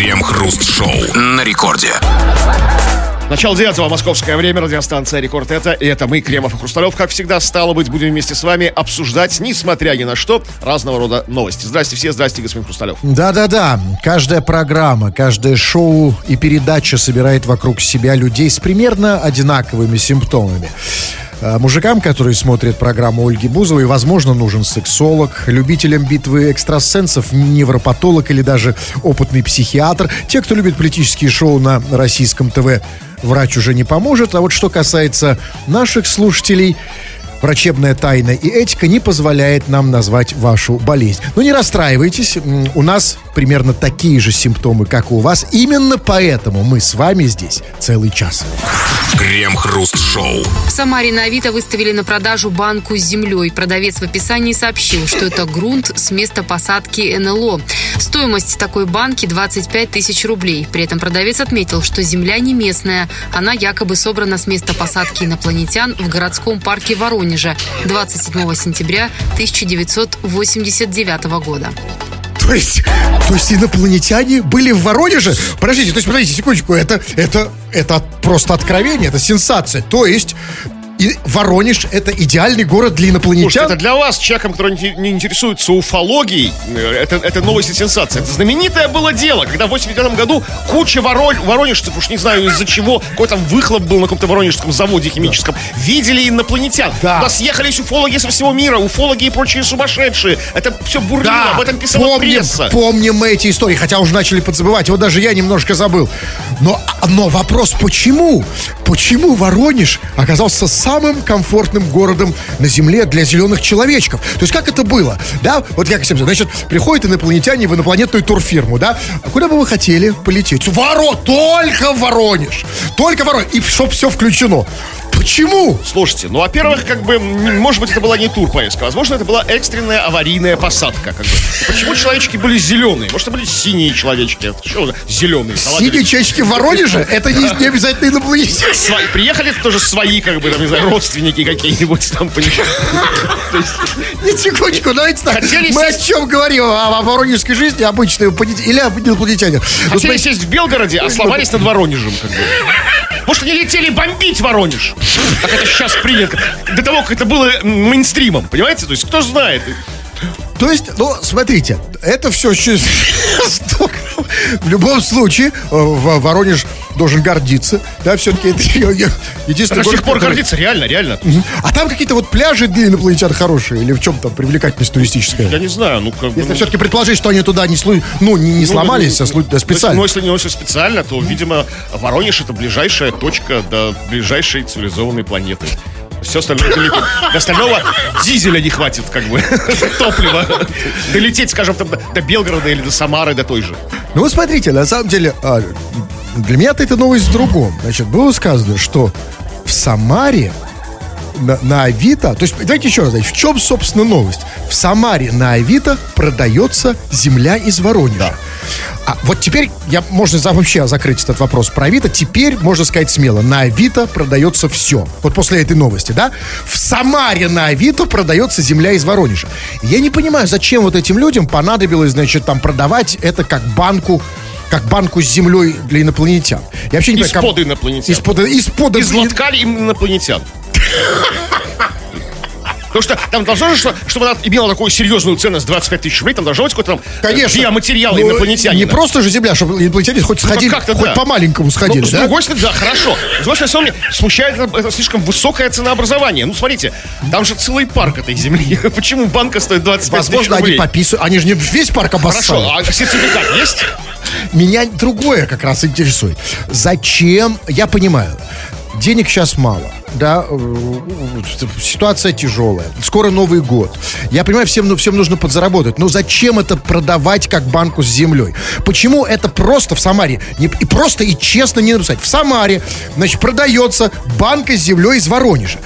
Крем-хруст-шоу на рекорде. Начало девятого московское время, радиостанция «Рекорд» это, и это мы, Кремов и Хрусталев, как всегда, стало быть, будем вместе с вами обсуждать, несмотря ни на что, разного рода новости. Здрасте все, здрасте, господин Хрусталев. Да-да-да, каждая программа, каждое шоу и передача собирает вокруг себя людей с примерно одинаковыми симптомами. А Мужикам, которые смотрят программу Ольги Бузовой, возможно, нужен сексолог, любителям битвы экстрасенсов, невропатолог или даже опытный психиатр. Те, кто любит политические шоу на российском ТВ, врач уже не поможет. А вот что касается наших слушателей, врачебная тайна и этика не позволяет нам назвать вашу болезнь. Но не расстраивайтесь, у нас примерно такие же симптомы, как и у вас. Именно поэтому мы с вами здесь целый час. Крем-хруст-шоу. В Самаре на Авито выставили на продажу банку с землей. Продавец в описании сообщил, что это грунт с места посадки НЛО. Стоимость такой банки 25 тысяч рублей. При этом продавец отметил, что земля не местная. Она якобы собрана с места посадки инопланетян в городском парке Воронежа 27 сентября 1989 года. То есть, то есть инопланетяне были в Воронеже? Подождите, то есть, подождите, секундочку, это, это, это просто откровение, это сенсация. То есть, и Воронеж это идеальный город для Слушайте, инопланетян? это для вас, человеком, который не не интересуется уфологией, э, это, это новость и сенсация. Это знаменитое было дело, когда в 89 году куча воро- воронежцев, уж не знаю из-за чего, какой там выхлоп был на каком-то воронежском заводе химическом, видели инопланетян. Да. Туда съехались уфологи со всего мира, уфологи и прочие сумасшедшие. Это все бурлило, об этом писала помним, пресса. помним мы эти истории, хотя уже начали подзабывать. Вот даже я немножко забыл. Но, но вопрос, почему? Почему Воронеж оказался самым комфортным городом на Земле для зеленых человечков? То есть как это было? Да, вот как всем значит, приходят инопланетяне в инопланетную турфирму, да? А куда бы вы хотели полететь? Воро, только Воронеж. Только Воронеж. И чтоб все включено. Почему? Слушайте, ну, во-первых, как бы, может быть, это была не турпоездка, возможно, это была экстренная аварийная посадка, как бы. Почему человечки были зеленые? Может, это были синие человечки? Что зеленые? Синие чечки в Воронеже? Это не, не обязательно инопланетяне. Свои, приехали тоже свои, как бы, там, не знаю, родственники какие-нибудь там, Не секундочку, давайте так. Мы о чем говорим? О, воронежской жизни обычной или об инопланетяне? Ну, Хотели сесть в Белгороде, а сломались над Воронежем, как бы. Может, они летели бомбить Воронеж? Как это сейчас принято. До того, как это было мейнстримом, понимаете? То есть, кто знает? То есть, ну, смотрите, это все В любом случае, э, Воронеж должен гордиться. Да, все-таки это единственный До сих город, пор который- гордиться, реально, реально. А там какие-то вот пляжи для инопланетян хорошие? Или в чем там привлекательность туристическая? Я не знаю, ну, как бы... Если ну, все-таки предположить, что они туда не, слу- ну, не, не Ну, сломались, ну, а слу- да, специально. Ну, если, ну, если специально, то, видимо, Воронеж это ближайшая точка до ближайшей цивилизованной планеты. Все остальное далеко. До остального дизеля не хватит, как бы, топлива. Долететь, скажем, там, до- Белгорода или до Самары, до той же. Ну, смотрите, на самом деле, а, для меня-то это новость в другом. Значит, было сказано, что в Самаре на, на Авито, то есть, давайте еще раз, значит, в чем, собственно, новость? В Самаре на Авито продается земля из Воронежа. А вот теперь я, можно за- вообще закрыть этот вопрос про Авито. Теперь можно сказать смело, на Авито продается все. Вот после этой новости, да? В Самаре на Авито продается земля из Воронежа. Я не понимаю, зачем вот этим людям понадобилось, значит, там продавать это как банку как банку с землей для инопланетян. Я вообще не Из-под как- инопланетян. Из-под, из-под Из лотка инопланетян. Потому что там должно же, что- чтобы она имела такую серьезную ценность 25 тысяч рублей, там должно быть какой-то там э, Конечно. биоматериал Ну, инопланетянина. Не просто же земля, чтобы инопланетяне хоть сходили, как-то хоть да. по-маленькому сходили, Ну, с да? другой стороны, да, хорошо. С другой стороны, меня смущает это, слишком высокое ценообразование. Ну, смотрите, там же целый парк этой земли. Почему банка стоит 25 тысяч Возможно, они рублей? пописывают. Они же не весь парк обоссали. Хорошо, а сертификат есть? Меня другое как раз интересует. Зачем? Я понимаю. Денег сейчас мало, да, э, ситуация тяжелая, скоро Новый год. Я понимаю, всем, ну, всем нужно подзаработать, но зачем это продавать как банку с землей? Почему это просто в Самаре, не, и просто и честно не написать? В Самаре, значит, продается банка с землей из Воронежа.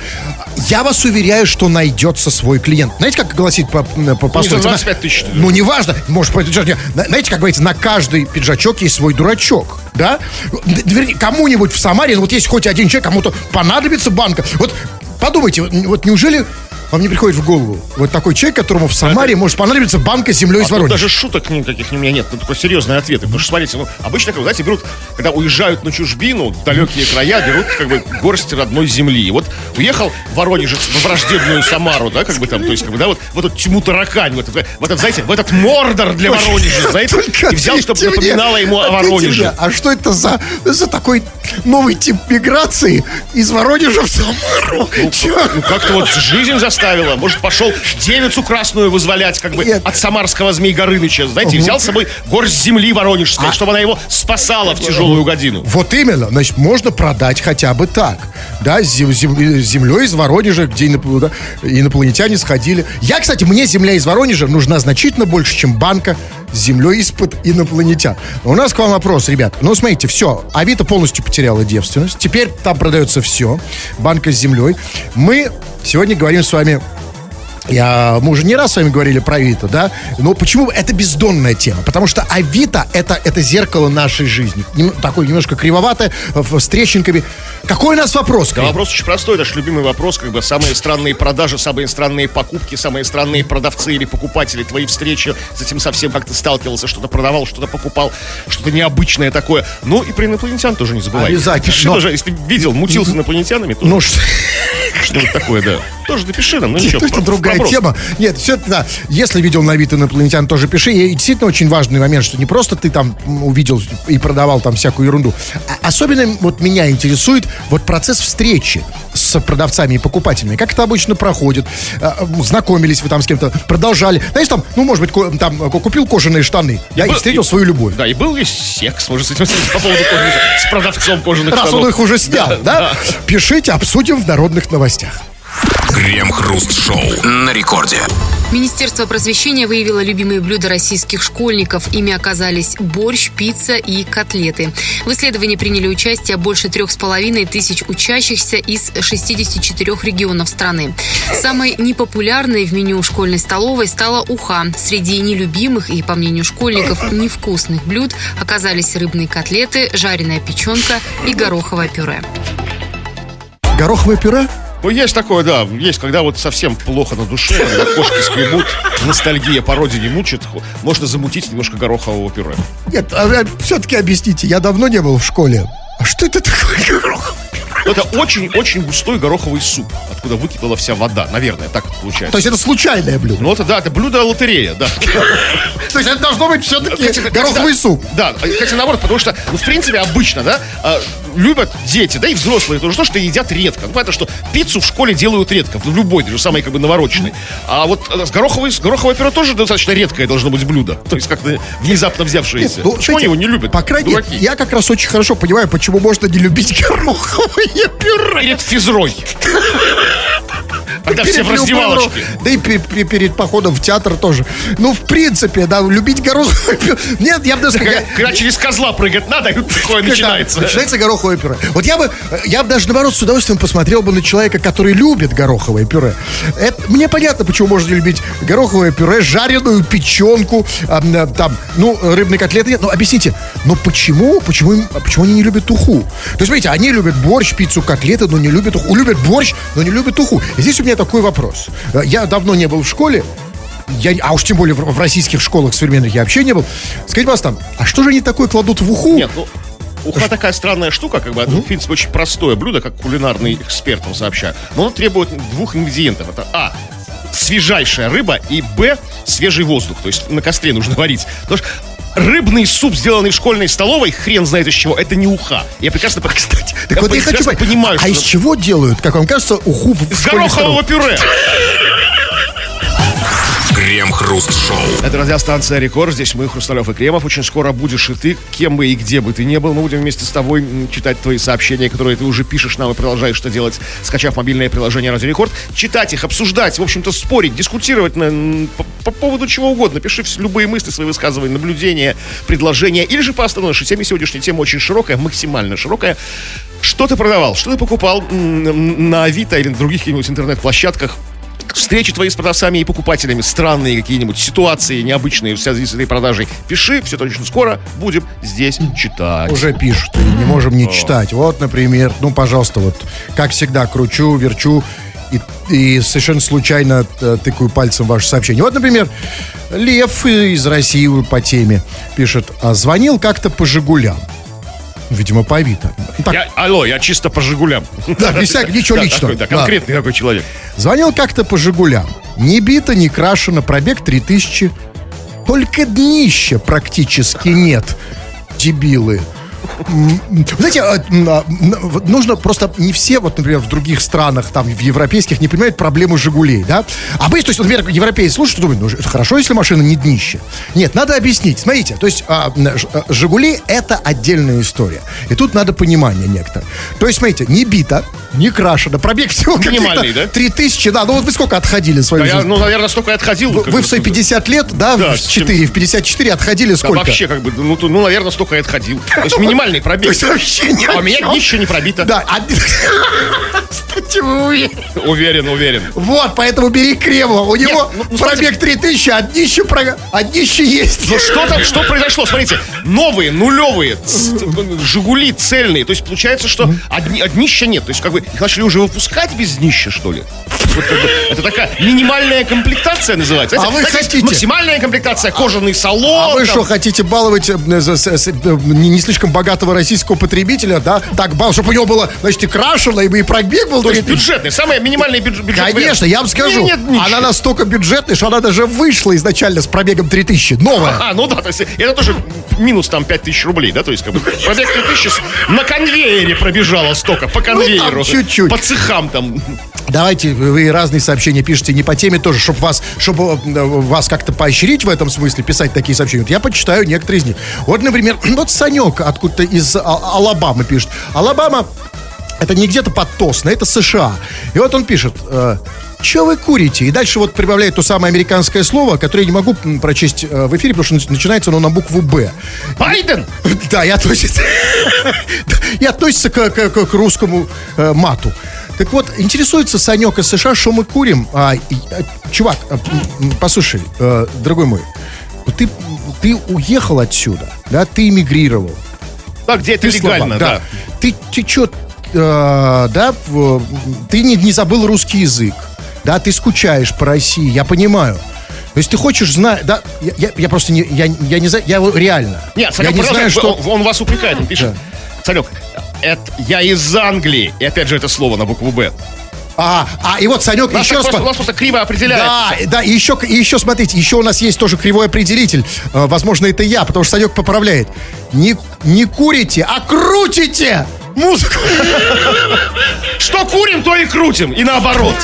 Я вас уверяю, что найдется свой клиент. Знаете, как гласит по, по, по за 25 тысяч. Ну, неважно, может, по пиджачку. На- Знаете, как говорится, на каждый пиджачок есть свой дурачок, да? Вернее, Кому-нибудь в Самаре, ну, вот есть хоть один человек, кому-то понадобится банка. Вот подумайте, вот неужели вам не приходит в голову? Вот такой человек, которому в Самаре может понадобиться банка с землей из А тут Воронежа. даже шуток никаких у меня нет, тут такой серьезные ответы. Потому что, смотрите, ну, обычно, как, вы знаете, берут, когда уезжают на чужбину, в далекие края, берут, как бы, горсть родной земли. И вот уехал Воронежец в враждебную Самару, да, как бы там, то есть, как бы, да, вот в эту тьму таракань, вот, в этот, знаете, в этот мордор для Воронежа, знаете, и взял, чтобы напоминало ему о Воронеже. А что это за, за такой новый тип миграции из Воронежа в Самару? Ну, как-то вот жизнь заставила. Может, пошел девицу красную вызволять, как бы, Нет. от самарского Змей Горыныча, знаете, и взял с собой горсть земли воронежской, чтобы она его спасала в тяжелую годину. Вот именно, значит, можно продать хотя бы так. Да, зем- зем- землей из Воронежа, где инопланетяне сходили. Я, кстати, мне земля из Воронежа нужна значительно больше, чем банка с землей из-под инопланетян. Но у нас к вам вопрос, ребят. Ну, смотрите, все, Авито полностью потеряла девственность. Теперь там продается все. Банка с землей. Мы сегодня говорим с вами я, мы уже не раз с вами говорили про Авито, да? Но почему это бездонная тема? Потому что Авито это, это зеркало нашей жизни. Нем- такое немножко кривоватое, в- с трещинками. Какой у нас вопрос? Да, вопрос очень простой, это же любимый вопрос, как бы самые странные продажи, самые странные покупки, самые странные продавцы или покупатели, твои встречи с этим совсем как ты сталкивался, что-то продавал, что-то покупал, что-то необычное такое. Ну и про инопланетян тоже не забывай. Обязательно. Пиши Но- тоже, если видел, мутил с инопланетянами, то Ну, что, что-нибудь такое, да. Тоже напиши нам, ну ничего. это про- другая вопрос. тема. Нет, все это, да. Если видел на Авито инопланетян, тоже пиши. И действительно очень важный момент, что не просто ты там увидел и продавал там всякую ерунду. А особенно вот меня интересует вот процесс встречи с продавцами и покупателями. Как это обычно проходит? А, Знакомились вы там с кем-то, продолжали. Знаешь, там, ну, может быть, ко- там купил кожаные штаны, да, и был- встретил и- свою любовь. Да, и был ли секс, может, с этим по поводу кожаных, с продавцом кожаных Раз штанов. он их уже снял, да? Да, да. Пишите, обсудим в народных новостях. Крем-хруст-шоу на рекорде. Министерство просвещения выявило любимые блюда российских школьников. Ими оказались борщ, пицца и котлеты. В исследовании приняли участие больше трех с половиной тысяч учащихся из 64 регионов страны. Самой непопулярной в меню школьной столовой стала уха. Среди нелюбимых и, по мнению школьников, невкусных блюд оказались рыбные котлеты, жареная печенка и гороховое пюре. Гороховое пюре? Ну, есть такое, да. Есть, когда вот совсем плохо на душе, когда кошки скребут, ностальгия по родине мучит, можно замутить немножко горохового пюре. Нет, все-таки объясните, я давно не был в школе. А что это такое гороховое? Это очень-очень густой гороховый суп, откуда выкипела вся вода. Наверное, так получается. То есть это случайное блюдо? Ну, это да, это блюдо лотерея, да. То есть это должно быть все-таки гороховый суп. Да, хотя наоборот, потому что, ну, в принципе, обычно, да, а, любят дети, да и взрослые тоже то, что едят редко. Ну, понятно, что пиццу в школе делают редко, в любой, даже самой как бы навороченной. А вот э, с гороховой, с гороховое пюре тоже достаточно редкое должно быть блюдо. То есть как-то внезапно взявшееся. Ну, Почему знаете, они его не любят? По крайней мере, я как раз очень хорошо понимаю, почему можно не любить гороховое пюре. Перед физрой. Когда все в раздевалочке. Да и пе- пе- перед походом в театр тоже. Ну, в принципе, да, любить пюре. Нет, я бы даже Когда, через козла прыгать надо, такое начинается. Начинается гороховое пюре. Вот я бы, я бы даже, наоборот, с удовольствием посмотрел бы на человека, который любит гороховое пюре. Это, мне понятно, почему можно любить гороховое пюре, жареную печенку, м, там, ну, рыбные котлеты. нет. Ну, объясните, но почему, почему, им- почему они не любят уху? То есть, смотрите, они любят борщ, пиццу, котлеты, но не любят уху. Любят борщ, но не любят уху. И здесь у меня такой вопрос. Э, Я давно не был в школе, я, а уж тем более в, в российских школах современных я вообще не был. Скажите, пожалуйста, там, а что же они такое кладут в уху? Нет, ну, уха такая странная штука, как бы, это, в принципе, очень простое блюдо, как кулинарный эксперт вам сообщаю. Но оно требует двух ингредиентов. Это А, свежайшая рыба, и Б, свежий воздух. То есть на костре нужно варить. Потому что рыбный суп, сделанный в школьной столовой, хрен знает из чего, это не уха. Я прекрасно, кстати, Так вот я хочу понимаю, а из что... чего делают, как вам кажется, уху в С горохового столовой? пюре. Крем-хруст-шоу. Это радиостанция «Рекорд». Здесь мы, Хрусталев и Кремов. Очень скоро будешь и ты, кем бы и где бы ты ни был. Мы будем вместе с тобой читать твои сообщения, которые ты уже пишешь нам и продолжаешь что делать, скачав мобильное приложение «Радио Рекорд». Читать их, обсуждать, в общем-то, спорить, дискутировать на, по, по поводу чего угодно. Пиши любые мысли, свои высказывания, наблюдения, предложения. Или же по основной теме. Сегодняшняя тема очень широкая, максимально широкая. Что ты продавал? Что ты покупал на Авито или на других каких-нибудь интернет-площадках? Встречи твои с продавцами и покупателями, странные какие-нибудь ситуации необычные в связи с этой продажей, пиши, все точно скоро будем здесь читать. Уже пишут, и не можем не читать. Вот, например, ну, пожалуйста, вот, как всегда, кручу, верчу и, и совершенно случайно э, тыкаю пальцем ваше сообщение. Вот, например, Лев из России по теме пишет, «А звонил как-то по «Жигулям». Видимо, по Авито. Так, Я- алло, я чисто по «Жигулям». Да, без всякого, ничего Да, личного. такой, да, Да. конкретный такой человек. Звонил как-то по «Жигулям». Не бито, не крашено, пробег 3000. Только днища практически нет. Дебилы. Знаете, а, а, вот нужно просто не все, вот, например, в других странах, там, в европейских, не понимают проблему «Жигулей», да? А мы, то есть, например, европейцы слушают и думают, ну, хорошо, если машина не днище. Нет, надо объяснить. Смотрите, то есть, а, а, «Жигули» — это отдельная история. И тут надо понимание некоторое. То есть, смотрите, не бита, не крашено, пробег всего Минимальный, да? 3000, да, ну вот вы сколько отходили в свою Да я, жизнь? ну, наверное, столько и отходил. Вы, вы в свои 50 лет, да, Да, в с 4, в 54 отходили Да, сколько? вообще, как бы, ну, то- ну, наверное, столько и отходил. То есть минимальный То пробег. есть вообще ни А у меня днище не пробито. Да, а- Кстати, вы? Уверен, уверен. Вот, поэтому бери Кремова. У него ну, ну, пробег 3000, а днище, про- а днище есть. Ну что там, что произошло? Смотрите, новые, нулевые, Жигули цельные. То есть получается, что одни, а днища нет. То есть как бы их начали уже выпускать без днища, что ли? Вот как бы это такая минимальная комплектация называется. А вы хотите? Максимальная комплектация, кожаный салон. А вы там. что, хотите баловать э, с- э, не, не слишком богатого российского потребителя, да? Так, бал, чтобы у него было, значит, и крашено, и, и пробег был То есть 3000. бюджетный, самый минимальный бюдж- бюджет. Конечно, я вам скажу, Нет, нет, она настолько бюджетная, что она даже вышла изначально с пробегом 3000. Новая. А, ну да, то есть это тоже минус там 5000 рублей, да, то есть как бы пробег 3000 с- на конвейере пробежало столько, по конвейеру. Ну, чуть-чуть. По цехам там. Давайте вы разные сообщения пишите не по теме тоже, чтобы вас, чтобы э, вас как-то поощрить в этом смысле, писать такие сообщения. Вот я почитаю некоторые из них. Вот, например, вот Санек откуда-то из А- Алабамы пишет. Алабама это не где-то под Тосно, это США. И вот он пишет, э, что вы курите? И дальше вот прибавляет то самое американское слово, которое я не могу прочесть э, в эфире, потому что нач- начинается оно на букву «Б». Байден! Да, и относится, и относится к, к- к- русскому э, мату. Так вот, интересуется Санек из США, что мы курим. А, и, а, чувак, а, послушай, э, дорогой мой, ты, ты уехал отсюда, да, ты эмигрировал. Да, где это Ты легально, слабак, да. Ты, ты что, да, в- ты не, не забыл русский язык, да, ты скучаешь по России, я понимаю. То есть ты хочешь знать, да, я, я- я просто не, я, я не знаю, я его реально. Нет, я Санек, не знаю, что... он, он вас упрекает, он пишет. Санек, это, я из Англии. И опять же это слово на букву «Б». А, а, и вот Санек Нас еще просто, у нас просто криво определяет. Да, да, и еще, и еще, смотрите, еще у нас есть тоже кривой определитель. Э, Возможно, это я, потому что Санек поправляет. Не, не курите, а крутите музыку. Что курим, то и крутим. И наоборот.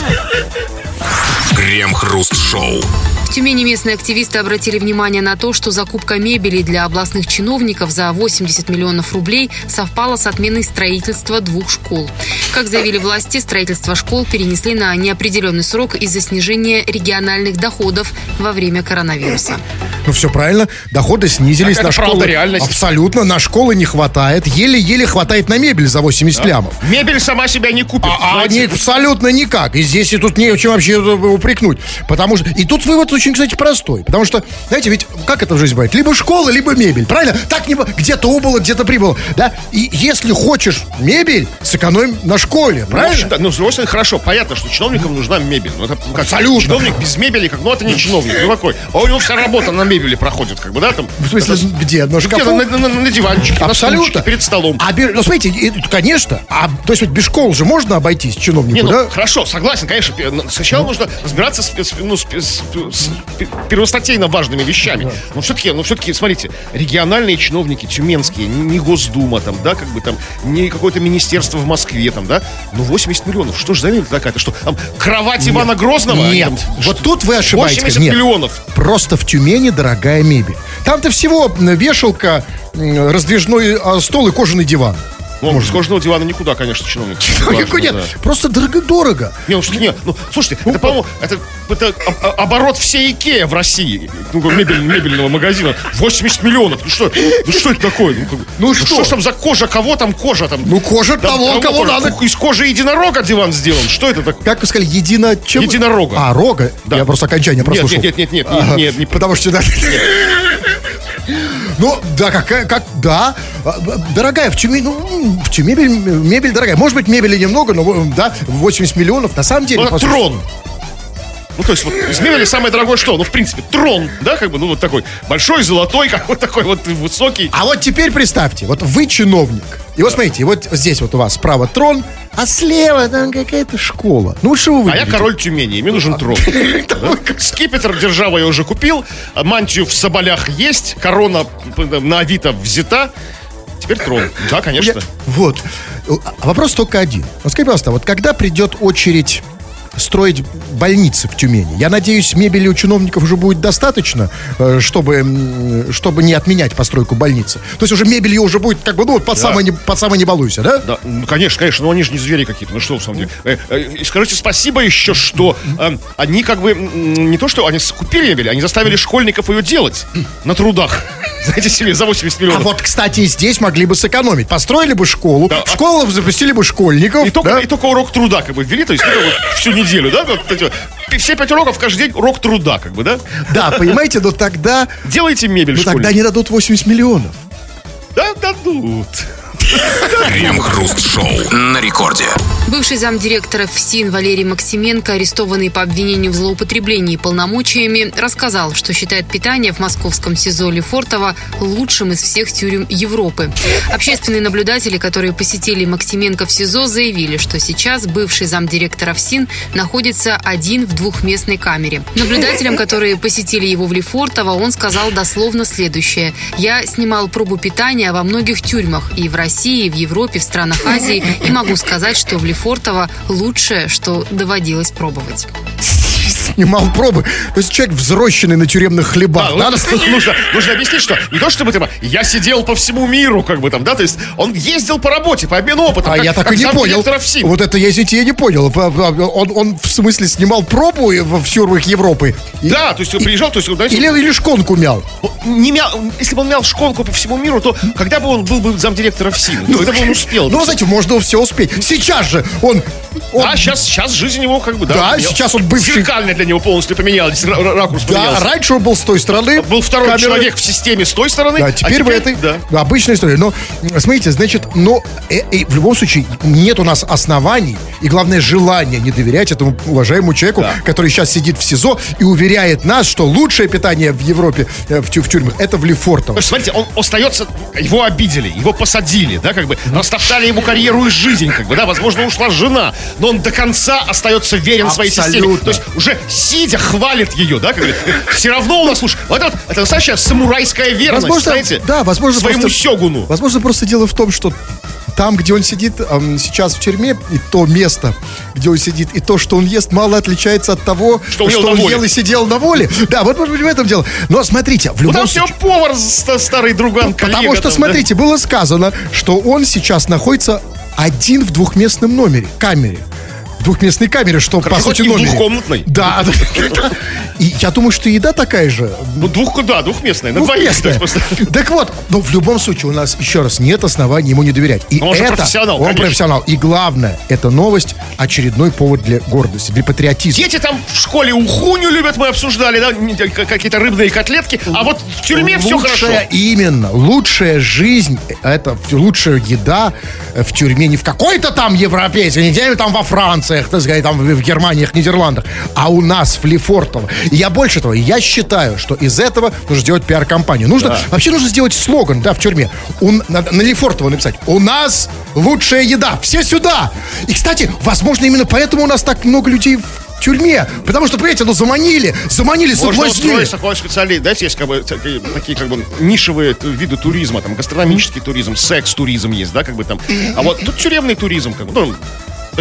Крем-хруст-шоу. В Тюмени местные активисты обратили внимание на то, что закупка мебели для областных чиновников за 80 миллионов рублей совпала с отменой строительства двух школ. Как заявили власти, строительство школ перенесли на неопределенный срок из-за снижения региональных доходов во время коронавируса. Ну, все правильно. Доходы снизились Так на правда школы. реальность. Абсолютно. На школы не хватает. Еле-еле хватает на мебель за 80 лямов. Мебель сама себя не купит. А они абсолютно никак. И здесь и тут не о чем вообще упрекнуть. Потому что... И тут вывод очень, кстати, простой. Потому что, знаете, ведь как это в жизни бывает? Либо школа, либо мебель. Правильно? Так не... Где-то убыло, где-то прибыло. Да? И если хочешь мебель, сэкономим на школе. Ну, Правильно? ну, с другой стороны, хорошо, понятно, что чиновникам нужна мебель. Ну, это, ну, как, Абсолютно. Чиновник без мебели, как, ну, это не чиновник, ну, какой. А у него вся работа на мебели проходит, как бы, да, там. В смысле, где? На Где-то шкафу? на, на- на- на диванчике, на Абсолютно. стульчике, перед столом. А, ну, смотрите, конечно, а, то есть вот без школ же можно обойтись чиновнику, Не, ну, да? хорошо, согласен, конечно. Сначала нужно разбираться с, ну, с, с- с первостатейно важными вещами. Но все-таки, ну, все-таки, смотрите, региональные чиновники, тюменские, не, Госдума там, да, как бы там, не какое-то министерство в Москве там, да, ну, 80 миллионов, что ж за мебель такая-то, что там кровать Ивана Грозного? Нет, Там, вот тут вы ошибаетесь. 80 Нет. миллионов. Просто в Тюмени дорогая мебель. Там-то всего вешалка, раздвижной а, стол и кожаный диван. Ну, с кожаного дивана никуда, конечно, чиновник. Ну, какой нет, да. просто дорого-дорого. Не, ну, что- не, ну, слушайте, это, по-моему, это, это об- об- оборот всей Икея в России, ну, мебель- мебельного магазина, 80 миллионов. Ну что, ну что это такое? Ну, бы, Ну, что? ж там за кожа? Кого там кожа? Там, Ну, кожа Там того, кого кожа? надо. Из кожи единорога диван сделан. Что это такое? Как вы сказали, едино... Чем? Единорога. А, рога? Да. Я просто окончание Нет, прослушал. нет, нет, нет, нет, Ага. нет, не- Потому что... да, Ну, да, какая, как, да. А, Дорогая, в Тюмени, ну, в Тюмени мебель, мебель дорогая. Может быть, мебели немного, но, да, 80 миллионов. На самом деле... Ну, трон. Ну, то есть, вот, из мебели самое дорогое что? Ну, в принципе, трон, да, как бы, ну, вот такой большой, золотой, как вот такой вот высокий. А вот теперь представьте, вот вы чиновник. И вот смотрите, вот здесь вот у вас справа трон, а слева там какая-то школа. Ну, что вы А я король Тюмени, мне нужен трон. Скипетр держава я уже купил, а мантию в соболях есть, корона на Авито взята. Теперь трон. Да, конечно. Я- Вот. А Вопрос только один. Вот скажи, пожалуйста, вот когда придет очередь строить больницы в Тюмени. Я надеюсь, мебели у чиновников уже будет достаточно, э, чтобы, чтобы не отменять постройку больницы. То есть уже мебель ее уже будет как бы, ну, вот под, самое, не, под самое не балуйся, да? Да, ну, конечно, конечно, но они же не звери какие-то. Ну что, в самом деле. Э, э, и скажите спасибо еще, что э, они как бы не то, что они купили мебель, они заставили школьников ее делать на трудах. Знаете себе, за 80 А миллионов. вот, кстати, здесь могли бы сэкономить. Построили бы школу, Да, в школу запустили бы школьников. И только, да? и только урок труда как бы ввели, то есть ну, как бы всю неделю, да? Вот эти вот. все пять уроков каждый день урок труда, как бы, да? Да, понимаете, но тогда, Делайте мебель ну, тогда не дадут 80 миллионов. Да, дадут. Крем-хруст-шоу на рекорде. Бывший замдиректора ФСИН Валерий Максименко, арестованный по обвинению в злоупотреблении полномочиями, рассказал, что считает питание в московском СИЗО Лефортово лучшим из всех тюрем Европы. Общественные наблюдатели, которые посетили Максименко в СИЗО, заявили, что сейчас бывший замдиректора ФСИН находится один в двухместной камере. Наблюдателям, которые посетили его в Лефортово, он сказал дословно следующее. «Я снимал пробу питания во многих тюрьмах и в России, и в Европе, в странах Азии, и могу сказать, что в Лефортово лучшее, что доводилось пробовать». Снимал пробы. То есть человек взрощенный на тюремных хлебах. Да, да? ну, нужно, нужно объяснить, что не то чтобы типа, я сидел по всему миру, как бы там, да, то есть он ездил по работе, по обмену опытом. А как- я так как и не понял. Вот это, я, извините, я не понял. Он, он в смысле снимал пробу в тюрьмах Европы? И- Да, то есть он приезжал, то есть, знаете, Или, или шконку мял? не мял, если бы он мял шконку по всему миру, то когда бы он был бы замдиректора ФСИН? Когда бы он успел? Ну, знаете, можно все успеть. Сейчас же он... он- А сейчас, сейчас жизнь его как бы, да. Да, сейчас он бывший- Зеркально для него полностью поменялись, ра- ра- ракурс да, поменялся. раньше он был с той стороны. Был второй камеры. человек в системе с той стороны. Да, а теперь, в этой. Да. Обычная история. Но, смотрите, значит, но э, э, в любом случае нет у нас оснований и, главное, желания не доверять этому уважаемому человеку, Да. который сейчас сидит в СИЗО и уверяет нас, что лучшее питание в Европе, э, в, тю- в тюрьмах, это в Лефортово. То есть, смотрите, он остается, его обидели, его посадили, да, как бы, растоптали ему карьеру и жизнь, как бы, да, возможно, ушла жена, но он до конца остается верен своей системе. Абсолютно. То есть, уже сидя, хвалит ее, да, как бы, все равно у нас, слушай, вот это, это настоящая самурайская верность, Возможно, знаете, да, возможно, своему просто- сёгуну. Возможно, просто дело в том, что там, где он сидит эм, сейчас в тюрьме, и то место, где он сидит, и то, что он ест, мало отличается от того, Что он ел на он воле. ел и сидел на воле. Да, вот, может быть, в этом дело. Но смотрите, в любом все случае... повар, ста- старый друган, коллега Потому что, там, да. смотрите, было сказано, что он сейчас находится один в двухместном номере, камере. Двухместной камере, что по Хоть сути номере. двухкомнатной. Да. И я думаю, что еда такая же. Ну, двух, да, двухместная, на двоих. Так вот, но в любом случае у нас, еще раз, нет оснований ему не доверять. И он же это, профессионал, Он конечно. профессионал. И главное, эта новость очередной повод для гордости, для патриотизма. Дети там в школе ухуню любят, мы обсуждали, да, какие-то рыбные котлетки, а вот в тюрьме все хорошо. Лучшая, именно, лучшая жизнь, это лучшая еда э, в тюрьме не в какой-то там европейской, не где там во Франциях, так сказать, там в Германиях, Нидерландах, а у нас в Лефортово. И я больше того, я считаю, что из этого нужно сделать пиар-компанию. Нужно, вообще нужно сделать слоган, да, в тюрьме. У- надо на Лефортово написать, у нас лучшая еда, все сюда. И, кстати, возможно, именно поэтому у нас так много людей в тюрьме, потому что, понимаете, ну заманили, заманили, Можно соблазнили. устроить такой специальный, знаете, есть как бы такие, такие как бы нишевые виды туризма, там гастрономический туризм, секс-туризм есть, да, как бы там. А вот тут тюремный туризм, как бы, ну,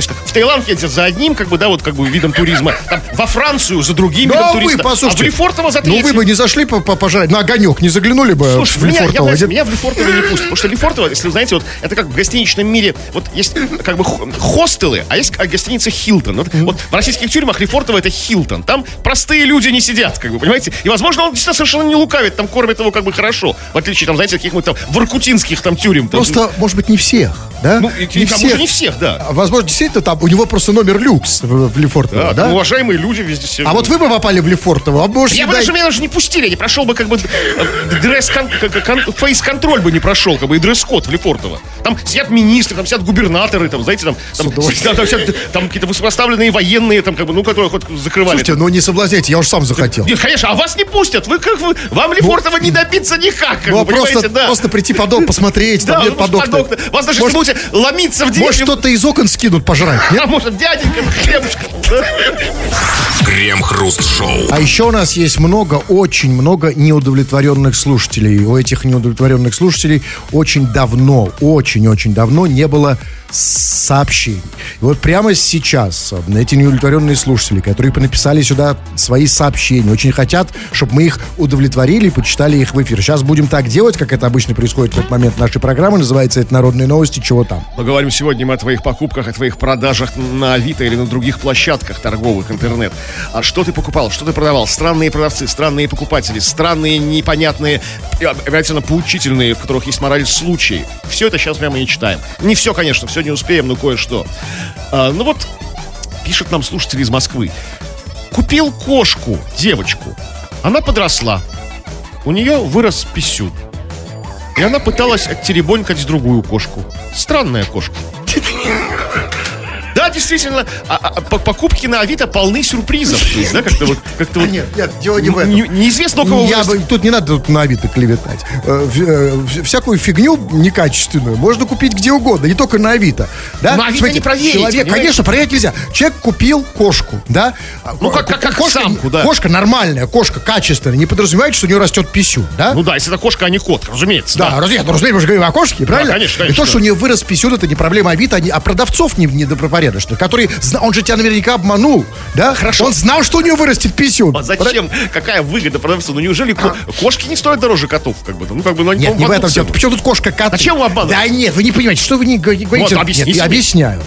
то есть в Таиланд ездят за одним, как бы, да, вот как бы видом туризма, там во Францию за другим Ну, видом а вы, туризма, послушайте, а в Лефортово за Ну, третьим. вы бы не зашли по- по- пожрать на огонек, не заглянули бы Слушай, в меня, я, Лефортово? знаете, Где- меня в Лефортово не пустят, потому что Лефортово, если вы знаете, вот это как в гостиничном мире, вот есть как бы хостелы, а есть а, гостиница Хилтон. Вот, вот в российских тюрьмах Лефортово это Хилтон. Там простые люди не сидят, как бы, понимаете? И, возможно, он действительно совершенно не лукавит, там кормят его как бы хорошо, в отличие, там, знаете, каких-нибудь там воркутинских там тюрем. Там, Просто, может быть, не всех, да? ну, и, там уже не всех, да. Возможно, действительно, там у него просто номер люкс в, в Лефортово, Да, да? уважаемые люди везде все. А вот вы бы попали в Лефортово, а может, Я бы даже, меня даже не пустили, я не прошел бы как бы э, дресс фейс-контроль бы не прошел, как бы и дресс-код в Лефортово. Там сидят министры, там сидят губернаторы, там, знаете, там, там, там там какие-то высокопоставленные военные, там, как бы, ну, которые хоть закрывали. Слушайте, ну не соблазняйте, я уж сам захотел. Нет, конечно, а вас не пустят. Вы как вы, вам Лефортово не добиться никак, как Ну, а вы просто, да. просто прийти под дом, посмотреть, там нет ну, под окна. под окна. Вас даже будете ломиться в деревню, Может, что-то из окон скинут пожрать, нет? а может, дяденька, хлебушка. Крем-хруст-шоу. А еще у нас есть много, очень много неудовлетворенных слушателей. У этих неудовлетворенных слушателей очень давно, очень-очень давно не было сообщений. И вот прямо сейчас э, эти неудовлетворенные слушатели, которые написали сюда свои сообщения, очень хотят, чтобы мы их удовлетворили и почитали их в эфир. Сейчас будем так делать, как это обычно происходит в этот момент нашей программы. Называется это «Народные новости. Чего там?». Поговорим сегодня мы о твоих покупках, о твоих продажах на Авито или на других площадках торговых, интернет. А что ты покупал, что ты продавал? Странные продавцы, странные покупатели, странные, непонятные, и обязательно поучительные, в которых есть мораль случаи. Все это сейчас прямо не читаем. Не все, конечно, все не успеем, но кое-что. А, ну вот, пишет нам слушатель из Москвы. Купил кошку, девочку. Она подросла. У нее вырос писюн. И она пыталась оттеребонькать другую кошку. Странная кошка. Да, действительно, а- а- по- покупки на Авито полны сюрпризов. То есть, да, как-то вот, как-то вот нет, нет, дело не в этом. не- неизвестно, у кого Я бы, тут не надо тут на Авито клеветать. Э, э, всякую фигню некачественную можно купить где угодно, не только на Авито. Да? На Авито не проверить, Человек, понимаете? конечно, проверять нельзя. Человек купил кошку, да? Ну, как- как- как кошка, самку, да. Кошка нормальная, кошка качественная, не подразумевает, что у нее растет писюн, да? Ну да, если это кошка, а не кот, разумеется. Да, Да. разумеется, ну, разумеется, мы же говорим о кошке, правильно? конечно, И конечно. то, что у нее вырос писюн, это не проблема Авито, а, не- а продавцов не, которые, зна- он же тебя наверняка обманул, да? Хорошо. Он знал, что у нее вырастет писюн. А зачем? Какая выгода продавцу? Ну неужели ко- кошки не стоят дороже котов? Как бы, ну как бы, ну, Нет, не в этом дело. Причем тут кошка кот? Зачем вы обманываете? Да нет, вы не понимаете, что вы не го- говорите. Вот, объясни Нет, я объясняю.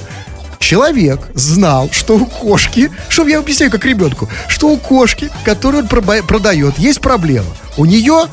Человек знал, что у кошки, что я объясняю как ребенку, что у кошки, которую он продает, есть проблема. У нее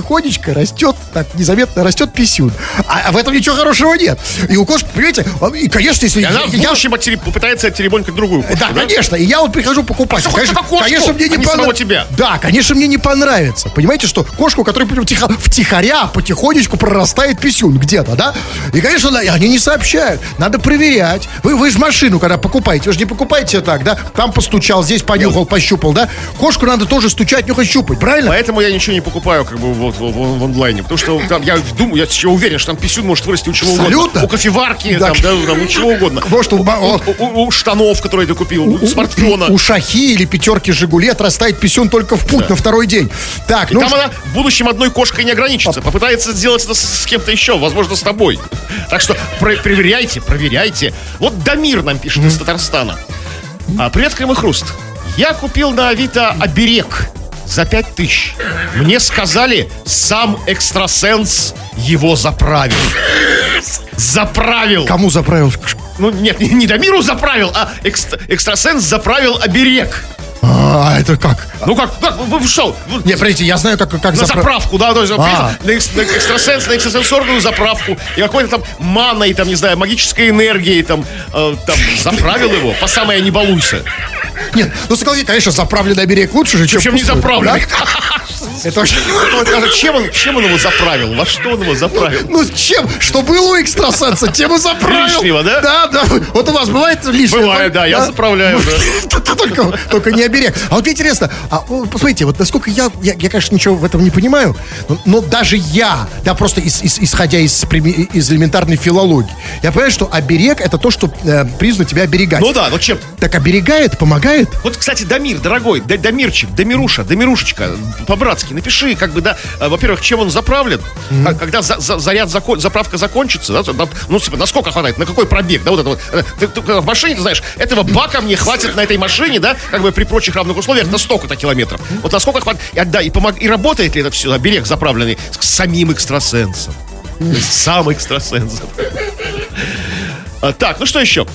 тихонечко растет, так незаметно растет писюн. А, а в этом ничего хорошего нет. И у кошки, понимаете, и, конечно, если И она в я- будущем оттереб- попытается оттеребонькать другую кошку, да, конечно. И я вот прихожу покупать. А конечно, кошку, конечно, мне не а не понравится. тебя? Да, конечно, мне не понравится. Понимаете, что кошку, которая втихо- втихаря, потихонечку прорастает писюн где-то, да? И, конечно, они не сообщают. Надо проверять. Вы, вы же машину, когда покупаете, вы же не покупаете так, да? Там постучал, здесь понюхал, пощупал, да? Кошку надо тоже стучать, нюхать, щупать, правильно? Поэтому я ничего не покупаю как бы вот в, в- в онлайне. Потому что там, я думаю, я еще уверен, что там писюн может вырасти у чего Абсолютно. угодно. У кофеварки, Да. там, да, там, у чего угодно. Может, у, У, у- у штанов, которые ты купил, у, смартфона. у шахи или пятерки Жигули отрастает писюн только в путь на второй день. Так, И ну там она в будущем одной кошкой не ограничится. Попытается сделать это с, кем-то еще, возможно, с тобой. Так что про- проверяйте, проверяйте. Вот Дамир нам пишет из Татарстана. А, привет, Крым и Хруст. Я купил на Авито оберег за 5 тысяч. Мне сказали, сам экстрасенс его заправил. Заправил. кому заправил? Ну, нет, не, не Дамиру заправил, а экст- экстрасенс заправил оберег. А, это как? Ну как, как вы, что? Не, подождите, я знаю, как, как на запра- заправку, да, то есть А. на, экс- на экстрасенс, на экстрасенсорную заправку, и какой-то там маной, там, не знаю, магической энергией, там, э, там, заправил его, по самое не балуйся. Нет, ну согласитесь, конечно, заправленный берег лучше же, чем, Чем не заправленный. да? Это а Чем он, чем он его заправил? Во что он его заправил? Ну, чем? Что было у экстрасенса, тем и заправил. Лишнего, да? Да, да. Вот у вас бывает лишнее? Бывает, да, я заправляю. Только, только не оберег. А вот мне интересно, а, посмотрите, вот насколько я, я, я, конечно, ничего в этом не понимаю, но, но даже я, да, просто из- из- исходя из, элементарной филологии, я понимаю, что оберег это то, что э, призвано тебя оберегать. Ну да, ну чем? Так оберегает, помогает? Вот, кстати, Дамир, дорогой, Да- Дамирчик, Дамируша, Дамирушечка, по-братски, напиши, как бы, да, э, во-первых, чем он заправлен, а когда за- за- заряд, закон- заправка закончится, да, на- ну, типа, на сколько хватает, на какой пробег, да, вот это вот, э, ты, ты в машине, ты знаешь, этого бака мне хватит на этой машине, да, как бы при прочих равных условиях на столько-то километров. Вот на сколько хватит, и, да, и, помог, и работает ли это все, оберег заправленный с самим экстрасенсом. Сам экстрасенс. А, Так, ну что еще?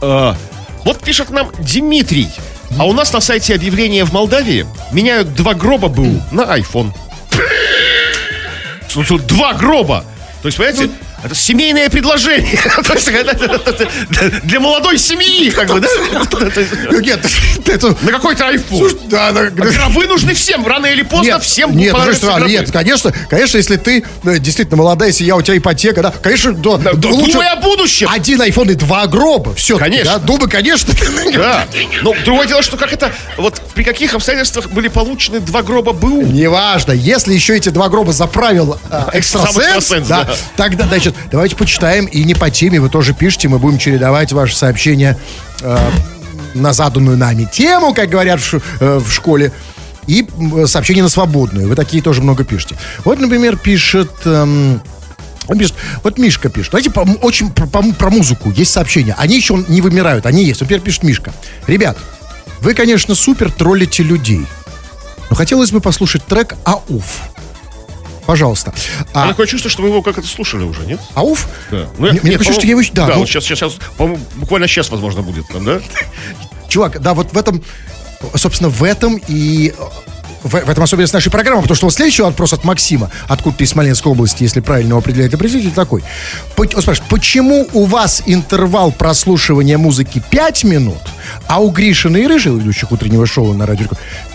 А, Вот пишет нам Дмитрий. А у нас на сайте объявления в Молдавии меняют два гроба БУ на iPhone. Два гроба! То есть, понимаете, это семейное предложение. Для молодой семьи, как бы, да? Нет, это... На какой-то айфон. Да, да, Гробы нужны всем, рано или поздно всем нет, нет, конечно, конечно, если ты э, действительно молодая, если я у тебя ипотека, да, конечно, да, да, думай о будущем. один айфон и два гроба, все, Конечно. думаю, конечно, Да. Но другое дело, что как это, вот при каких обстоятельствах были получены два гроба БУ? Неважно, если еще эти два гроба заправил э, экстрасенс, да. тогда, значит, давайте почитаем, и не по теме, вы тоже пишите, мы будем чередовать ваши сообщения э, на заданную нами тему, как говорят в, э, в школе, и м, сообщения на свободную. Вы такие тоже много пишете. Вот, например, пишет... эм, он пишет, вот Мишка пишет. Знаете, по- очень про, по- про музыку есть сообщения. Они еще не вымирают, они есть. Например, пишет Мишка. Ребят, вы, конечно, супер троллите людей. Но хотелось бы послушать трек «Ауф». Пожалуйста. А, А, такое чувство, что мы его как-то слушали уже, нет? «Ауф»? Да. Мне- мне нет, кажется, что я его... Да, Да, ну, вот сейчас, сейчас, по-моему, буквально сейчас, возможно, будет там, да? чувак, да, вот в этом, собственно, в этом и в, в этом особенность нашей программы, потому что вот следующий вопрос от Максима, откуда ты из Смоленской области, если правильно его определяет определитель, такой. Он спрашивает, почему у вас интервал прослушивания музыки 5 минут, а у Гришина и Рыжего, ведущих утреннего шоу на радио,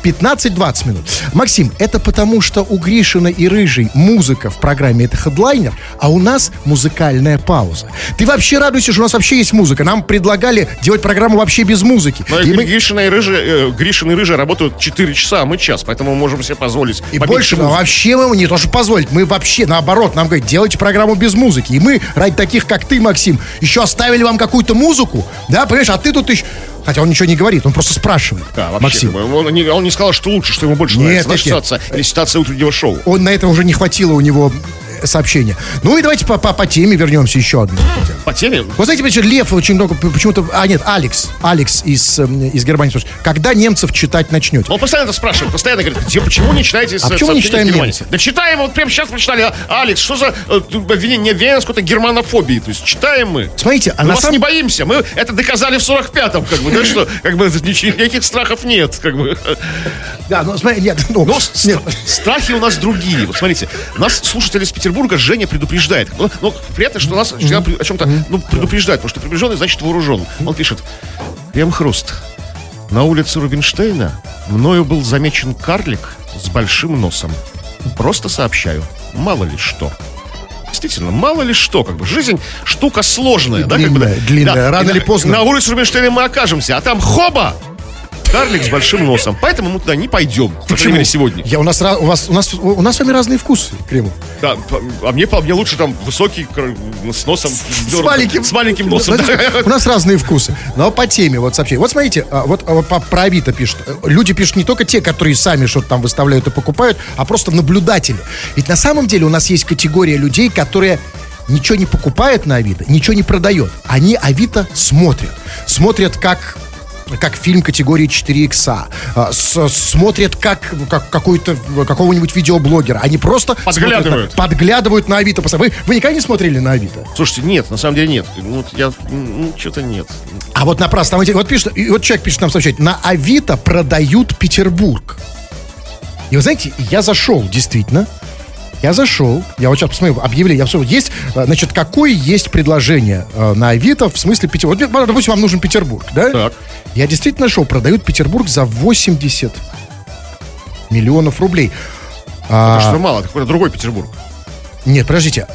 15-20 минут? Максим, это потому, что у Гришина и Рыжей музыка в программе это хедлайнер, а у нас музыкальная пауза. Ты вообще радуйся, что у нас вообще есть музыка. Нам предлагали делать программу вообще без музыки. Но И мы- Гришина и Рыжа, э, Гришин и Рыжа работают 4 часа, а мы час, поэтому мы можем себе позволить. И больше мы музыку. вообще мы не то что позволить, мы вообще наоборот, нам говорят, делайте программу без музыки. И мы, ради таких, как ты, Максим, еще оставили вам какую-то музыку, да, понимаешь, а ты тут еще... Хотя он ничего не говорит, он просто спрашивает. Да, вообще, Максим. бы, он, не, он не сказал, что лучше, что ему больше Нет, нравится. Нет. ситуация или ситуация утреннего шоу. Он на это уже не хватило у него э, сообщения. Ну и давайте по, по, по теме вернемся еще одну. По теме, Вот знаете, почему Лев очень много, почему-то, а нет, Алекс, Алекс из, эм, из Германии спрашивает, когда немцев читать начнете? он постоянно это спрашивает, постоянно говорит, почему не читаете А почему не читаем немцы? Да читаем, вот прямо сейчас прочитали. А, Алекс, что за э, обвинение обвинение с какой-то германофобией? То есть читаем мы. Смотрите, а Мы на вас самом не боимся, мы это доказали в 45-м, как бы, да что, как бы никаких страхов нет, как бы. Да, ну, смотри, нет, ну, Но нет. страхи у нас другие. Вот смотрите, нас слушатель из Петербурга Женя предупреждает. Ну, ну, приятно, что нас всегда при- о чем-то ну, предупреждает, потому что приближенный значит вооружен. Он пишет, Крем Хруст, на улице Рубинштейна мною был замечен карлик с большим носом. Просто сообщаю, мало ли что. Действительно, мало ли что, как бы жизнь штука сложная, да, как бы. Длинная, длинная. Да. Рано или поздно. На улице Рубинштейна мы окажемся, а там хоба! Карлик с большим носом. Поэтому мы туда не пойдем. По крайней мере, сегодня. Я, у, нас, у, вас, у, нас, у нас с вами разные вкусы, Кремов. Да, по- а мне, по мне лучше там высокий, с носом. С маленьким, С маленьким носом. Знаете, У нас разные вкусы. Но по теме, вот сообщение. Вот смотрите, а, вот, а, вот по, про Авито пишут. Люди пишут не только те, которые сами что-то там выставляют и покупают, а просто наблюдатели. Ведь на самом деле у нас есть категория людей, которые ничего не покупают на Авито, ничего не продает. Они Авито смотрят. Смотрят, как как фильм категории 4 икса, а, с- смотрят как, как какой-то какого-нибудь видеоблогера. Они просто смотрят Подглядывают. на- подглядывают на Авито. Вы, вы никогда не смотрели на Авито? Слушайте, нет, на самом деле нет. Вот я, ну, что-то нет. А вот напрасно. Вот пишет, вот человек пишет нам сообщать, на Авито продают Петербург. И вы знаете, я зашел, действительно. Я зашел, я вот сейчас посмотрю объявление, я посмотрю, есть, э, значит, какое есть предложение э, на Авито в смысле Петербург. Вот, допустим, вам нужен Петербург, да? Так. Я действительно нашел, продают Петербург за 80 миллионов рублей. А, Потому что мало, это какой-то другой Петербург. нет, подождите,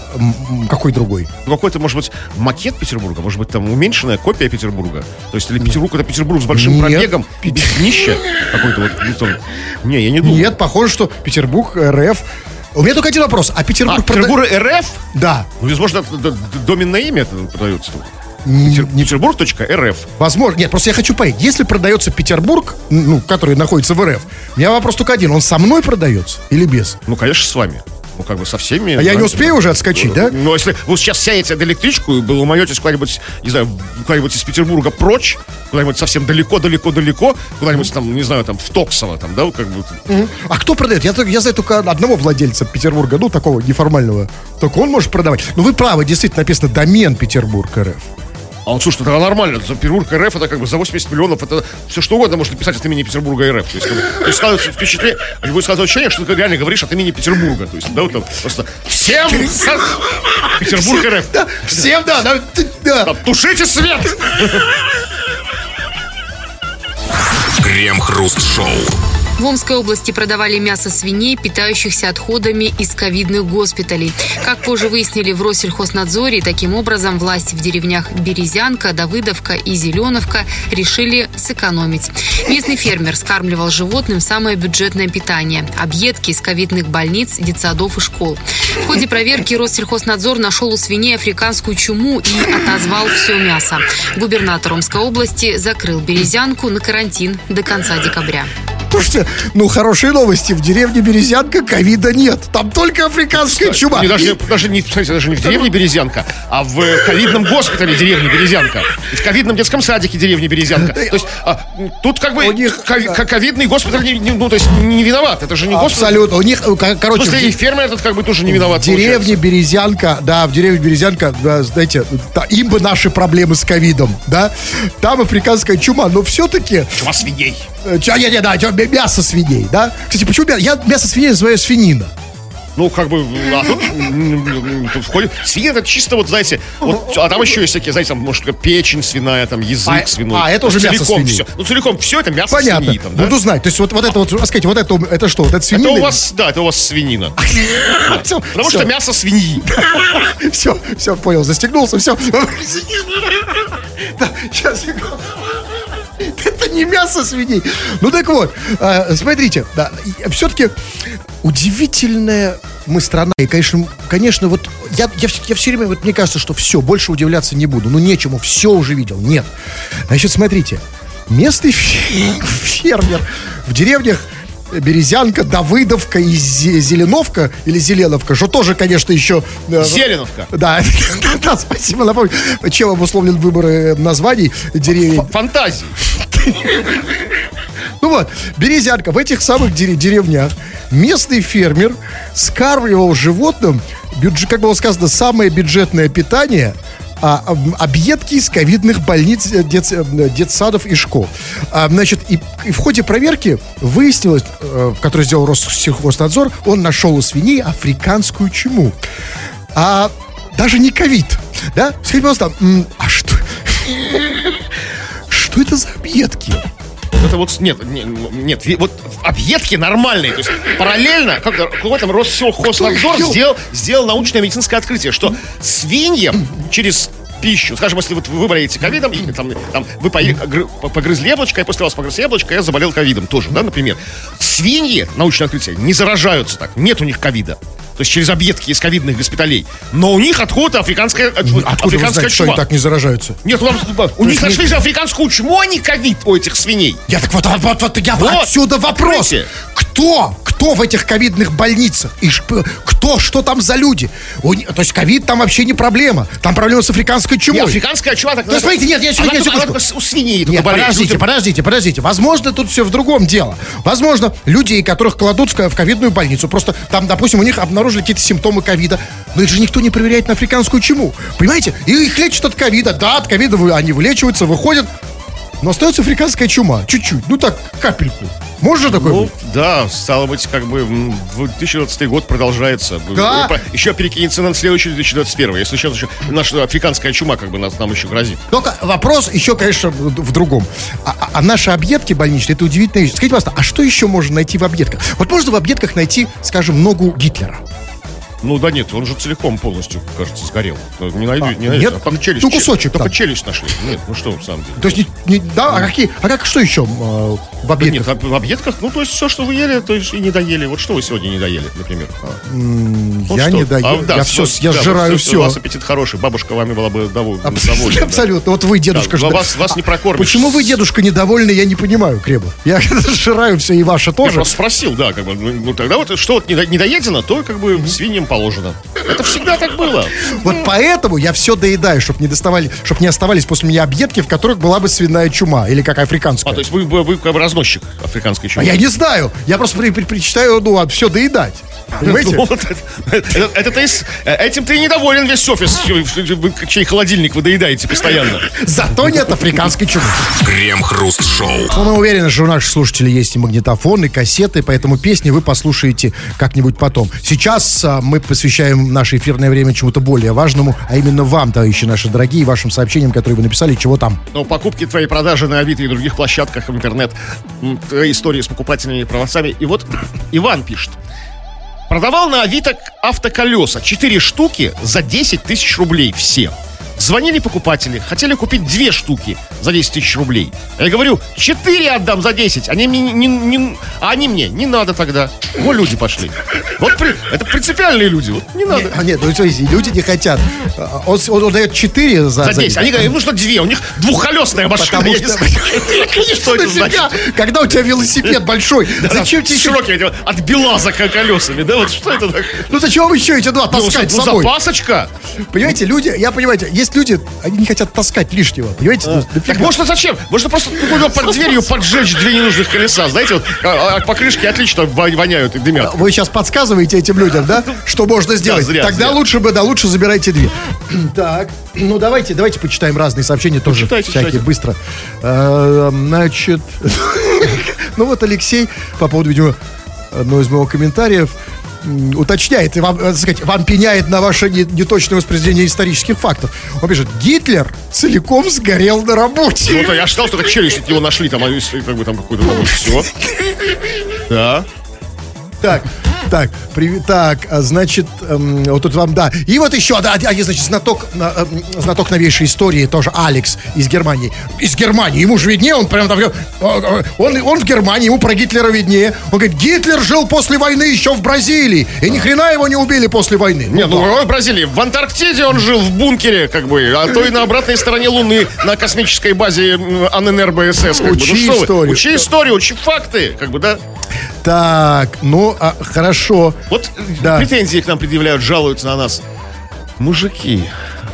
какой другой? Ну, какой-то, может быть, макет Петербурга, может быть, там уменьшенная копия Петербурга. То есть, или Петербург это Петербург с большим Нет. пробегом, без днища какой-то вот. ну. Не, я не думаю. Нет, похоже, что Петербург, РФ. У меня только один вопрос. А А, Петербург прода- Петербург РФ? Да. Ну, возможно, доменное имя продается. Не- Петер- Петербург.рф. Возможно. Нет, просто я хочу понять. Если продается Петербург, ну, который находится в РФ, у меня вопрос только один. Он со мной продается или без? Ну, конечно, с вами. Ну, как бы со всеми. А я не успею уже отскочить, да? Ну, если вы сейчас сядете на электричку и вы куда-нибудь, не знаю, куда-нибудь из Петербурга прочь, куда-нибудь совсем далеко-далеко-далеко, куда-нибудь там, не знаю, там в Токсово, там, да, как бы. А кто продает? Я, я знаю только одного владельца Петербурга, ну, такого неформального. Только он может продавать. Ну, вы правы, действительно написано домен Петербург РФ. А он, слушай, это нормально. За Петербург РФ это как бы за 80 миллионов, это все что угодно можно писать от имени Петербурга РФ. То есть, как бы, то есть складывается впечатление, будет складываться ощущение, что ты реально говоришь от имени Петербурга. То есть, да, вот там просто всем со- Петербург РФ. Да, всем, да, да, да. Там, Тушите свет! Крем-хруст-шоу. В Омской области продавали мясо свиней, питающихся отходами из ковидных госпиталей. Как позже выяснили в Россельхознадзоре, таким образом власти в деревнях Березянка, Давыдовка и Зеленовка решили сэкономить. Местный фермер скармливал животным самое бюджетное питание – объедки из ковидных больниц, детсадов и школ. В ходе проверки Россельхознадзор нашел у свиней африканскую чуму и отозвал все мясо. Губернатор Омской области закрыл Березянку на карантин до конца декабря. Слушайте, ну хорошие новости. В деревне Березянка ковида нет. Там только африканская чума. Не, даже, даже, не, смотрите, даже не в деревне Березянка, а в ковидном госпитале деревни Березянка. И в ковидном детском садике деревни Березянка. То есть а, тут как бы У них, ко- ко- ковидный госпиталь не, не- ну, то есть не виноват. Это же не госпиталь. Абсолютно. У них, э, ко- В короче, смысле, и фермер этот как бы тоже не виноват. в деревне Березянка, да, в деревне Березянка, да, знаете, та- им бы наши проблемы с ковидом, да. Там африканская чума, но все-таки... Чума свиней. Не, не, да, мя- мясо свиней, да. Кстати, почему мя- я мясо свиней называю свинина? Ну, как бы, а тут, тут входит... Свинья это чисто вот, знаете, вот, а там еще есть такие, знаете, там, может, печень свиная, там, язык А- свиной. а, это уже мясо целиком свиньи. все. Ну, целиком все это мясо Понятно. свиньи там, да? Буду знать. То есть вот, вот это вот, скажите, вот это, это что? Вот это свинина? Это у вас, да, это у вас свинина. Потому что мясо свиньи. Все, все, понял, застегнулся, все. Да, сейчас Это не мясо свиней. Ну так вот, а, смотрите, да, все-таки удивительная мы страна. И, конечно, конечно, вот я, я, я все время, вот мне кажется, что все, больше удивляться не буду. Ну, нечему, все уже видел. Нет. Значит, смотрите, местный фе- фермер в деревнях Березянка, Давыдовка и Зе- Зеленовка, или Зеленовка, что тоже, конечно, еще... э, Зеленовка. Да, да, спасибо, напомню. Чем обусловлен выбор э, названий деревень? Фантазии. Ну вот, Березянка, в этих самых дере- деревнях местный фермер скармливал животным, как было сказано, самое бюджетное питание, а, об- объедки из ковидных больниц, э, дет- э, детсадов и школ. А, значит, и, и в ходе проверки выяснилось, э, который сделал Россельхознадзор, он нашел у свиней африканскую чуму. А даже не ковид, да? Скажите, пожалуйста, а что... Что это за объедки? Это вот, нет, не- нет, ви- вот объедки нормальные, то есть параллельно, как в этом Россельхознадзор сделал, сделал научное медицинское открытие, что свиньям через пищу, скажем, если вот вы болеете ковидом, и там, там вы погрызли яблочко, я после вас погрыз яблочко, я заболел ковидом тоже, да, например. Свиньи, научное открытие, не заражаются так, нет у них ковида. То есть через объедки из ковидных госпиталей. Но у них откуда-то африканская, Откуда африканская знаете, что чума. они так не заражаются? Нет, у, вас- у них нашли же африканскую чуму, а не ковид у этих свиней. Я так вот, вот, вот, я Вот, отсюда вопрос. откройте. Кто? Кто в этих ковидных больницах? И кто? Что там за люди? Ни- то есть ковид там вообще не проблема. Там проблема с африканской чумой. африканская чума так... Да смотрите, нет, я сегодня- она секундочку. только у свиней Нет, болеет. подождите, подождите, подождите. Возможно, тут все в другом дело. Возможно, людей, которых кладут в, ко- в ковидную больницу, просто там, допустим, у них обнаружили какие-то симптомы ковида, но их же никто не проверяет на африканскую чуму. Понимаете? И их лечат от ковида. Да, от ковида они вылечиваются, выходят. Но остается африканская чума. Чуть-чуть. Ну так, капельку. Же такое Ну, быть? да, стало быть, как бы м, 2020 год продолжается. Да. Еще перекинется на следующий 2021. Если сейчас еще наша африканская чума как бы нас, нам еще грозит. Только вопрос еще, конечно, в в другом. А, а- а наши объедки больничные, это удивительная вещь. Скажите, пожалуйста, а что еще можно найти в объедках? Вот можно в объедках найти, скажем, ногу Гитлера? Ну да нет, он же целиком полностью, кажется, сгорел. Ну, Не найду, А, не найду. нет? А только челюсть. Ну, кусочек Только там. челюсть нашли. Нет, ну что, в самом деле. То есть, не, не- да, а какие, а как, что еще э, в Да объедках? нет, а в объедках, ну, то есть все, что вы ели, то есть и не доели. Вот что вы сегодня не доели, например? А. Ну, я что? не даю, А, да, я все, я да, сжираю вот все. У вас аппетит хороший, бабушка вами была бы довол- Абсолютно, довольна. да. абсолютно. Вот вы, дедушка, Да, вас- вас не А прокормишь. Почему вы, дедушка, недовольны, я не понимаю, Кремов. Я сжираю все, и ваше Я тоже. просто спросил, да, как бы, ну, ну, тогда вот что вот недо- недоедено, то как бы свиньям положено. Это всегда так было. Вот поэтому я все доедаю, чтобы не доставали, чтобы не оставались после меня объедки, в которых была бы свиная чума или как африканская. А, то есть вы, вы, вы как бы разносчик африканской А чумы. я не знаю. Я просто при- при- предпочитаю, ну, все доедать. Понимаете? Ну, вот это- это- ты с- Этим ты недоволен весь офис, вы- чей холодильник вы доедаете постоянно. Зато нет африканской чумы. Крем-хруст-шоу. Но мы уверены, что у наших слушателей есть и магнитофон, и кассеты, поэтому песни вы послушаете как-нибудь потом. Сейчас а, мы посвящаем наше эфирное время чему-то более важному, а именно вам, товарищи наши дорогие, вашим сообщениям, которые вы написали, чего там. Ну, покупки твои, продажи на Авито и других площадках в интернет, истории с покупательными правоцами. И вот Иван пишет. Продавал на Авито автоколеса 4 штуки за 10 тысяч рублей все. Звонили покупатели, хотели купить две штуки за 10 тысяч рублей. Я говорю, 4 отдам за 10. Они мне не, не- а они мне не надо тогда. Вот люди пошли. Вот при- это принципиальные люди. Вот не надо. А нет, ну смотрите, люди не хотят. А, Он, он- он дает 4 за, За 10. Они говорят, ну что две, у них двухколесная машина. Потому что- что это значит? Когда у тебя велосипед большой, зачем тебе эти, от белаза колесами, да? Вот что это такое? Ну зачем еще эти два Ну, таскать с ну, собой? запасочка. Понимаете, люди, я понимаете, есть люди, они не хотят таскать лишнего. Понимаете? Ну, Так можно зачем? Можно просто под дверью поджечь две ненужных колеса. Знаете, вот, а, а покрышки отлично вон- воняют и дымят. Вы сейчас подсказываете этим людям, да, что можно сделать. зря, Тогда зря. лучше бы, да, лучше забирайте две. Так, ну давайте, давайте почитаем разные сообщения тоже Почитайте, всякие читайте. быстро. Э, Значит, ну вот Алексей по поводу, видимо, одного из моих комментариев уточняет и вам, э, сказать, вам пеняет на ваше не- неточное воспроизведение исторических фактов. Он пишет, Гитлер целиком сгорел на работе. Ну, то я считал, что как челюсть от него нашли, там, они, как бы там какой-то, все. Да. Так, так, привет, так, а, значит, эм, вот тут вам, да. И вот еще, да, один, значит, знаток, на- эм, знаток новейшей истории, тоже Алекс из Германии. Из Германии, ему же виднее, он прям там, э, э, он, он в Германии, ему про Гитлера виднее. Он говорит, Гитлер жил после войны еще в Бразилии, и ни хрена его не убили после войны. Не, ну, ой, в Бразилии, в Антарктиде он жил в бункере, как бы, а то и на обратной стороне Луны, на космической базе АННРБСС. Как бы. Учи ну, что вы, историю. Учи историю, учи факты, как бы, да. Так, ну, а, хорошо. Вот э, Да. претензии к нам предъявляют, жалуются на нас. Мужики,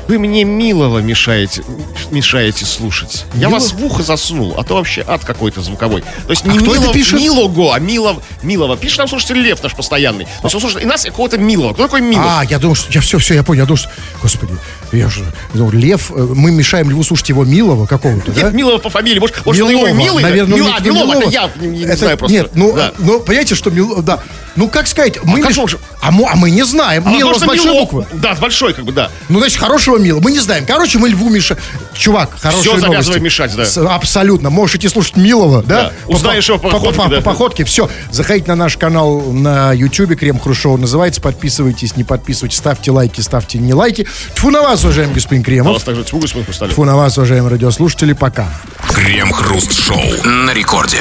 вы мне милого мешаете, мешаете слушать. Я Мило- вас в ухо засунул, а то вообще ад какой-то звуковой. То есть не А кто это Милов- пишет? Милого, а Милов, Милова. Пишет нам слушатель Лев наш постоянный. То есть он слушает и нас, и какого-то Милова. Кто такой Милов? А, я думал, что... Я все, все, я понял. Я думал, что... Господи, я же... я думал, Лев, э, мы мешаем Льву слушать его Милого какого-то, да? Нет, Милова по фамилии. Может, может его Милова, милый? наверное, Мила- а, не Милова, это Милова. я не, не Это- знаю просто. Нет, ну, Да. ну, понимаете, что Милова, да. Ну, как сказать, мы... как меш- а, мы, а мы не знаем. А Милова с большой Милов? буквы. Да, с большой, как бы, да. Ну, значит, хорошего Мила. Мы не знаем. Короче, мы Льву мешаем. Чувак, хорошие Всё новости. завязывай мешать, да. С- абсолютно. Можешь идти слушать Милова, да? Да. Узнаешь его по походке, по, да. по походке. Все. Заходите на наш канал на YouTube. Крем Хрушоу называется. Подписывайтесь, не подписывайтесь. Ставьте лайки, ставьте не лайки. Тьфу на вас, уважаемый господин А Кремов. вас также тьфу, господин Хрусталев. Тьфу на вас, уважаемые радиослушатели. Пока. Крем-хруст-шоу на рекорде.